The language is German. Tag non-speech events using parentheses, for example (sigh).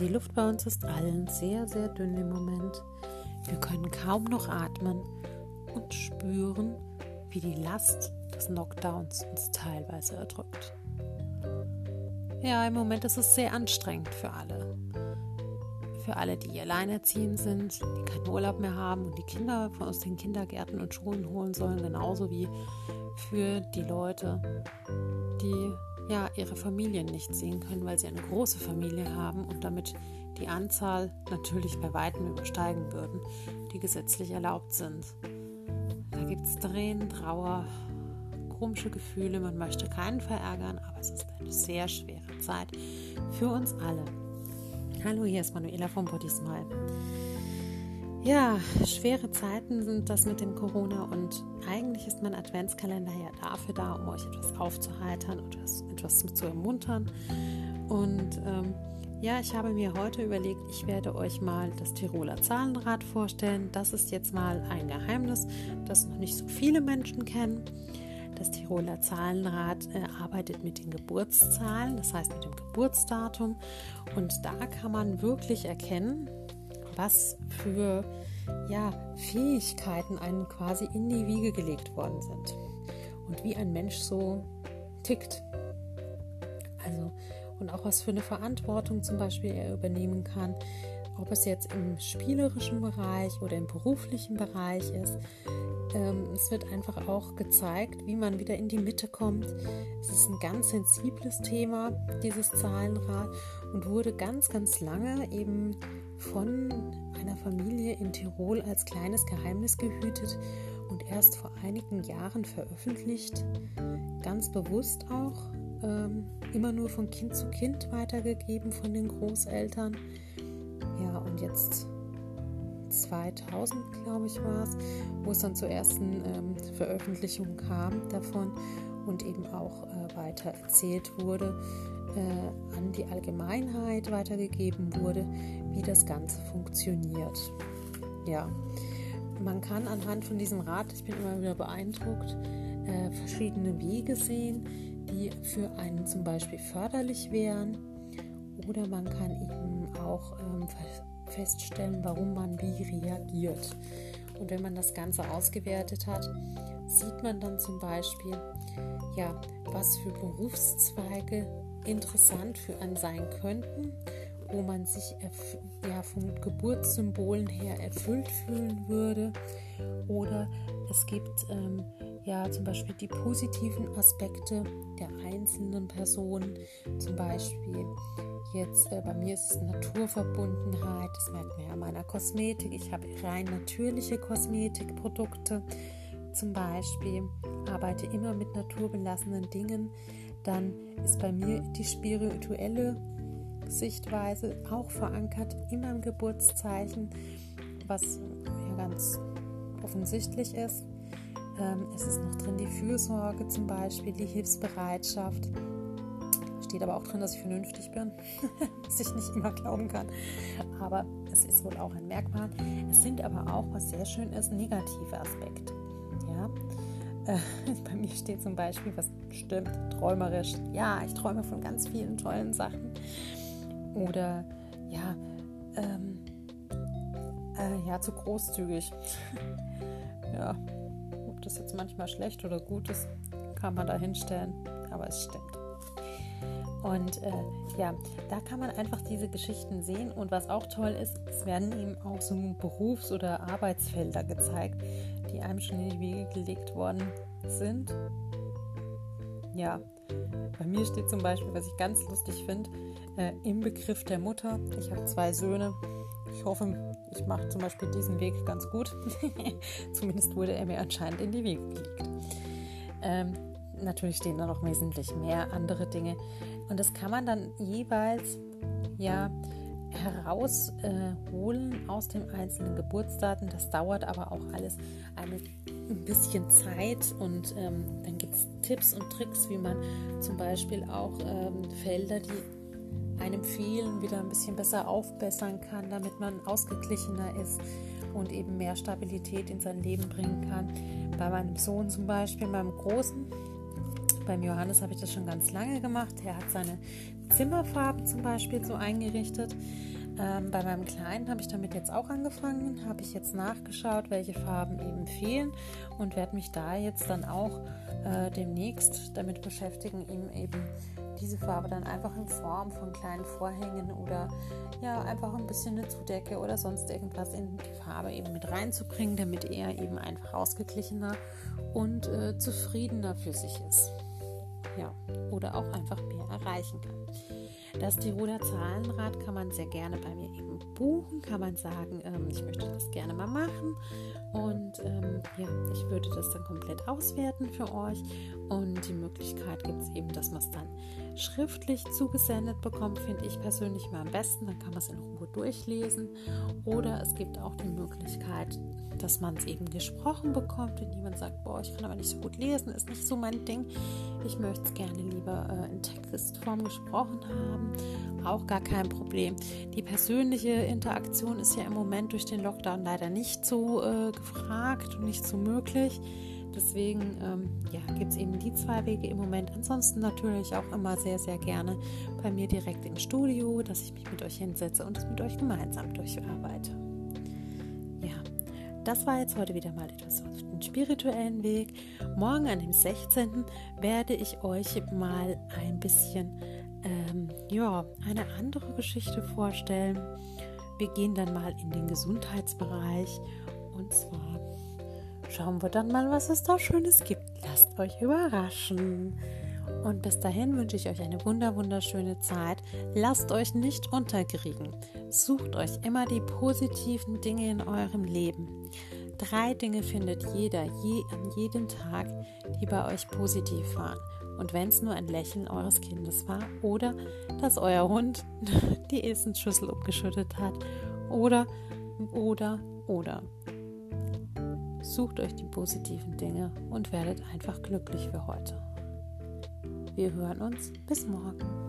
Die Luft bei uns ist allen sehr, sehr dünn im Moment. Wir können kaum noch atmen und spüren, wie die Last des Knockdowns uns teilweise erdrückt. Ja, im Moment ist es sehr anstrengend für alle. Für alle, die alleinerziehend sind, die keinen Urlaub mehr haben und die Kinder aus den Kindergärten und Schulen holen sollen, genauso wie für die Leute, die ja ihre Familien nicht sehen können, weil sie eine große Familie haben und damit die Anzahl natürlich bei weitem übersteigen würden, die gesetzlich erlaubt sind. Da gibt es Tränen, Trauer, komische Gefühle, man möchte keinen verärgern, aber es ist eine sehr schwere Zeit für uns alle. Hallo, hier ist Manuela vom Body Smile. Ja, schwere Zeiten sind das mit dem Corona und eigentlich ist mein Adventskalender ja dafür da, um euch etwas aufzuheitern und etwas, zu ermuntern. Und ähm, ja, ich habe mir heute überlegt, ich werde euch mal das Tiroler Zahlenrad vorstellen. Das ist jetzt mal ein Geheimnis, das noch nicht so viele Menschen kennen. Das Tiroler Zahlenrad äh, arbeitet mit den Geburtszahlen, das heißt mit dem Geburtsdatum. Und da kann man wirklich erkennen, was für ja, Fähigkeiten einem quasi in die Wiege gelegt worden sind und wie ein Mensch so tickt. Also und auch was für eine Verantwortung zum Beispiel er übernehmen kann, ob es jetzt im spielerischen Bereich oder im beruflichen Bereich ist. Ähm, es wird einfach auch gezeigt, wie man wieder in die Mitte kommt. Es ist ein ganz sensibles Thema, dieses Zahlenrad, und wurde ganz, ganz lange eben von einer Familie in Tirol als kleines Geheimnis gehütet und erst vor einigen Jahren veröffentlicht, ganz bewusst auch, ähm, immer nur von Kind zu Kind weitergegeben von den Großeltern. Jetzt 2000, glaube ich, war es, wo es dann zur ersten ähm, Veröffentlichung kam davon und eben auch äh, weiter erzählt wurde, äh, an die Allgemeinheit weitergegeben wurde, wie das Ganze funktioniert. Ja, man kann anhand von diesem Rat, ich bin immer wieder beeindruckt, äh, verschiedene Wege sehen, die für einen zum Beispiel förderlich wären. Oder man kann eben auch ähm, feststellen, warum man wie reagiert. Und wenn man das Ganze ausgewertet hat, sieht man dann zum Beispiel, ja, was für Berufszweige interessant für einen sein könnten, wo man sich ja, von Geburtssymbolen her erfüllt fühlen würde. Oder es gibt ähm, ja zum Beispiel die positiven Aspekte der einzelnen Personen, zum Beispiel jetzt äh, bei mir ist es Naturverbundenheit, das merkt man ja an meiner Kosmetik. Ich habe rein natürliche Kosmetikprodukte zum Beispiel, arbeite immer mit naturbelassenen Dingen. Dann ist bei mir die spirituelle Sichtweise auch verankert in meinem Geburtszeichen, was ja ganz offensichtlich ist. Ähm, es ist noch drin die Fürsorge zum Beispiel, die Hilfsbereitschaft. Steht aber auch drin, dass ich vernünftig bin, (laughs) was ich nicht immer glauben kann. Aber es ist wohl auch ein Merkmal. Es sind aber auch, was sehr schön ist, negative Aspekte. Ja? Äh, (laughs) bei mir steht zum Beispiel, was stimmt, träumerisch. Ja, ich träume von ganz vielen tollen Sachen. Oder ja, ähm, äh, ja, zu großzügig. (laughs) ja, ob das jetzt manchmal schlecht oder gut ist, kann man da hinstellen, aber es stimmt. Und äh, ja, da kann man einfach diese Geschichten sehen. Und was auch toll ist, es werden eben auch so Berufs- oder Arbeitsfelder gezeigt, die einem schon in die Wege gelegt worden sind. Ja, bei mir steht zum Beispiel, was ich ganz lustig finde, äh, im Begriff der Mutter. Ich habe zwei Söhne. Ich hoffe, ich mache zum Beispiel diesen Weg ganz gut. (laughs) Zumindest wurde er mir anscheinend in die Wege gelegt. Ähm, natürlich stehen da noch wesentlich mehr andere Dinge. Und das kann man dann jeweils ja herausholen äh, aus den einzelnen Geburtsdaten. Das dauert aber auch alles eine, ein bisschen Zeit und ähm, dann gibt es Tipps und Tricks, wie man zum Beispiel auch ähm, Felder, die einem fehlen, wieder ein bisschen besser aufbessern kann, damit man ausgeglichener ist und eben mehr Stabilität in sein Leben bringen kann. Bei meinem Sohn zum Beispiel, meinem Großen, Beim Johannes habe ich das schon ganz lange gemacht. Er hat seine Zimmerfarben zum Beispiel so eingerichtet. Ähm, bei meinem Kleinen habe ich damit jetzt auch angefangen, habe ich jetzt nachgeschaut, welche Farben eben fehlen und werde mich da jetzt dann auch äh, demnächst damit beschäftigen, ihm eben diese Farbe dann einfach in Form von kleinen Vorhängen oder ja einfach ein bisschen eine Zudecke oder sonst irgendwas in die Farbe eben mit reinzubringen, damit er eben einfach ausgeglichener und äh, zufriedener für sich ist. Ja, oder auch einfach mehr erreichen kann. Das Tiroler Zahlenrad kann man sehr gerne bei mir eben buchen, kann man sagen, ähm, ich möchte das gerne mal machen und ähm, ja, ich würde das dann komplett auswerten für euch und die Möglichkeit gibt es eben, dass man es dann schriftlich zugesendet bekommt, finde ich persönlich immer am besten, dann kann man es in Ruhe durchlesen oder es gibt auch die Möglichkeit, dass man es eben gesprochen bekommt, wenn jemand sagt, boah, ich kann aber nicht so gut lesen, ist nicht so mein Ding. Ich möchte es gerne lieber äh, in Textform gesprochen haben. Auch gar kein Problem. Die persönliche Interaktion ist ja im Moment durch den Lockdown leider nicht so äh, gefragt und nicht so möglich. Deswegen ähm, ja, gibt es eben die zwei Wege im Moment. Ansonsten natürlich auch immer sehr, sehr gerne bei mir direkt im Studio, dass ich mich mit euch hinsetze und es mit euch gemeinsam durcharbeite das war jetzt heute wieder mal etwas auf spirituellen Weg. Morgen an dem 16. werde ich euch mal ein bisschen ähm, ja, eine andere Geschichte vorstellen. Wir gehen dann mal in den Gesundheitsbereich und zwar schauen wir dann mal, was es da Schönes gibt. Lasst euch überraschen. Und bis dahin wünsche ich euch eine wunder wunderschöne Zeit. Lasst euch nicht unterkriegen. Sucht euch immer die positiven Dinge in eurem Leben. Drei Dinge findet jeder je, an jedem Tag, die bei euch positiv waren. Und wenn es nur ein Lächeln eures Kindes war oder dass euer Hund (laughs) die Essensschüssel umgeschüttet hat oder, oder, oder. Sucht euch die positiven Dinge und werdet einfach glücklich für heute. Wir hören uns. Bis morgen.